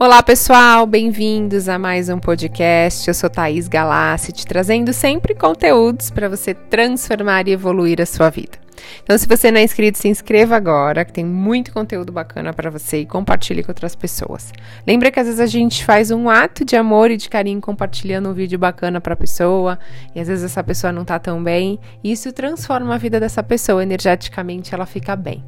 Olá, pessoal, bem-vindos a mais um podcast. Eu sou Thaís Galassi, te trazendo sempre conteúdos para você transformar e evoluir a sua vida. Então, se você não é inscrito, se inscreva agora, que tem muito conteúdo bacana para você e compartilhe com outras pessoas. Lembra que às vezes a gente faz um ato de amor e de carinho compartilhando um vídeo bacana para a pessoa, e às vezes essa pessoa não tá tão bem, e isso transforma a vida dessa pessoa, energeticamente ela fica bem.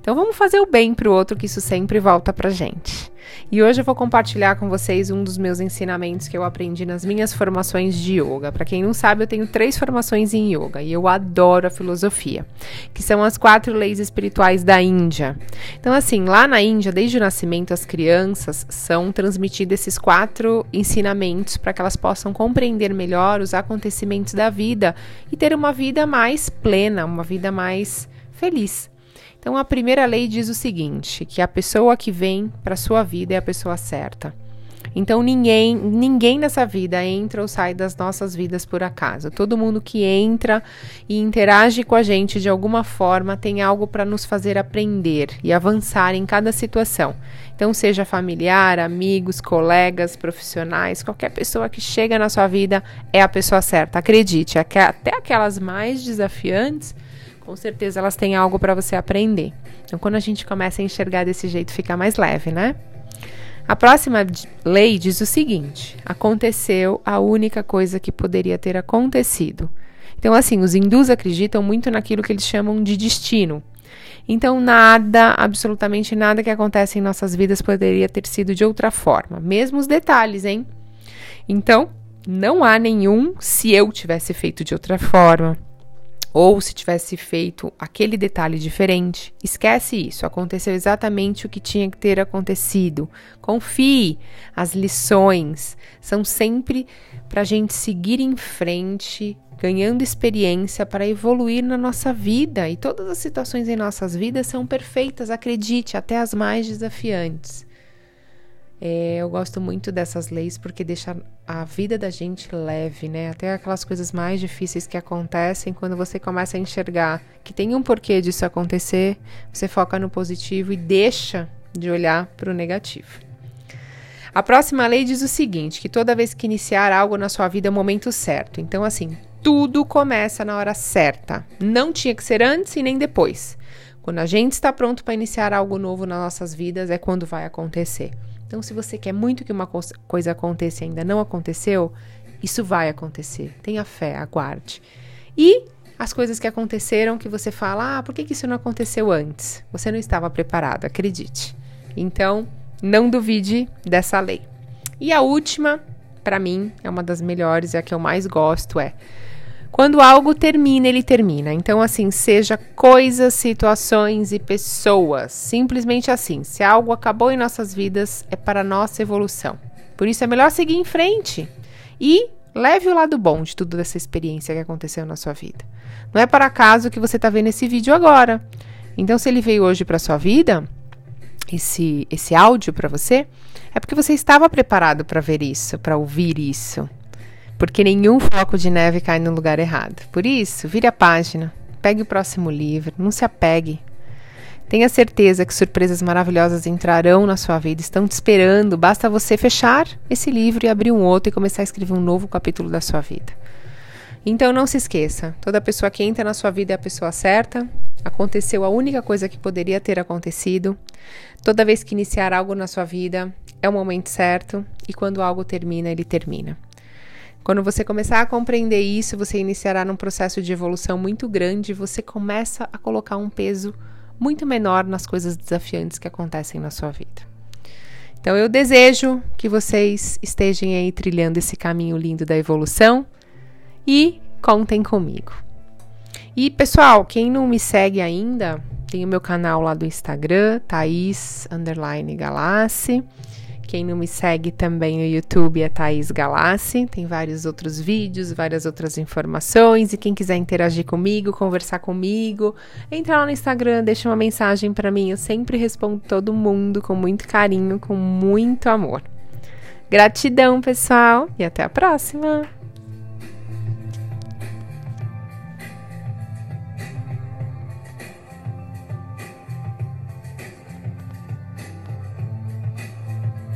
Então vamos fazer o bem para o outro, que isso sempre volta pra gente. E hoje eu vou compartilhar com vocês um dos meus ensinamentos que eu aprendi nas minhas formações de yoga. Para quem não sabe, eu tenho três formações em yoga e eu adoro a filosofia, que são as quatro leis espirituais da Índia. Então, assim, lá na Índia, desde o nascimento, as crianças são transmitidos esses quatro ensinamentos para que elas possam compreender melhor os acontecimentos da vida e ter uma vida mais plena, uma vida mais feliz. Então, a primeira lei diz o seguinte: que a pessoa que vem para sua vida é a pessoa certa. Então, ninguém, ninguém nessa vida entra ou sai das nossas vidas por acaso. Todo mundo que entra e interage com a gente de alguma forma tem algo para nos fazer aprender e avançar em cada situação. Então, seja familiar, amigos, colegas, profissionais, qualquer pessoa que chega na sua vida é a pessoa certa. Acredite, até aquelas mais desafiantes com certeza elas têm algo para você aprender. Então, quando a gente começa a enxergar desse jeito, fica mais leve, né? A próxima lei diz o seguinte: aconteceu a única coisa que poderia ter acontecido. Então, assim, os hindus acreditam muito naquilo que eles chamam de destino. Então, nada, absolutamente nada que acontece em nossas vidas poderia ter sido de outra forma, mesmo os detalhes, hein? Então, não há nenhum se eu tivesse feito de outra forma, ou se tivesse feito aquele detalhe diferente. Esquece isso, aconteceu exatamente o que tinha que ter acontecido. Confie, as lições são sempre para a gente seguir em frente, ganhando experiência para evoluir na nossa vida. E todas as situações em nossas vidas são perfeitas, acredite, até as mais desafiantes. É, eu gosto muito dessas leis porque deixa a vida da gente leve, né? Até aquelas coisas mais difíceis que acontecem, quando você começa a enxergar que tem um porquê disso acontecer, você foca no positivo e deixa de olhar para o negativo. A próxima lei diz o seguinte: que toda vez que iniciar algo na sua vida é o momento certo. Então, assim, tudo começa na hora certa. Não tinha que ser antes e nem depois. Quando a gente está pronto para iniciar algo novo nas nossas vidas, é quando vai acontecer. Então, se você quer muito que uma coisa aconteça e ainda não aconteceu, isso vai acontecer. Tenha fé, aguarde. E as coisas que aconteceram que você fala, ah, por que, que isso não aconteceu antes? Você não estava preparado, acredite. Então, não duvide dessa lei. E a última, para mim, é uma das melhores, é a que eu mais gosto, é quando algo termina, ele termina. Então, assim, seja coisas, situações e pessoas. Simplesmente assim. Se algo acabou em nossas vidas, é para nossa evolução. Por isso é melhor seguir em frente. E leve o lado bom de tudo dessa experiência que aconteceu na sua vida. Não é por acaso que você está vendo esse vídeo agora. Então, se ele veio hoje para sua vida, esse, esse áudio para você, é porque você estava preparado para ver isso, para ouvir isso porque nenhum floco de neve cai no lugar errado. Por isso, vire a página, pegue o próximo livro, não se apegue. Tenha certeza que surpresas maravilhosas entrarão na sua vida, estão te esperando. Basta você fechar esse livro e abrir um outro e começar a escrever um novo capítulo da sua vida. Então não se esqueça, toda pessoa que entra na sua vida é a pessoa certa. Aconteceu a única coisa que poderia ter acontecido. Toda vez que iniciar algo na sua vida, é o momento certo e quando algo termina, ele termina. Quando você começar a compreender isso, você iniciará num processo de evolução muito grande e você começa a colocar um peso muito menor nas coisas desafiantes que acontecem na sua vida. Então eu desejo que vocês estejam aí trilhando esse caminho lindo da evolução e contem comigo. E pessoal, quem não me segue ainda, tem o meu canal lá do Instagram, Thaís Galassi. Quem não me segue também no YouTube é Thaís Galassi. Tem vários outros vídeos, várias outras informações. E quem quiser interagir comigo, conversar comigo, entra lá no Instagram, deixa uma mensagem para mim. Eu sempre respondo todo mundo com muito carinho, com muito amor. Gratidão, pessoal, e até a próxima!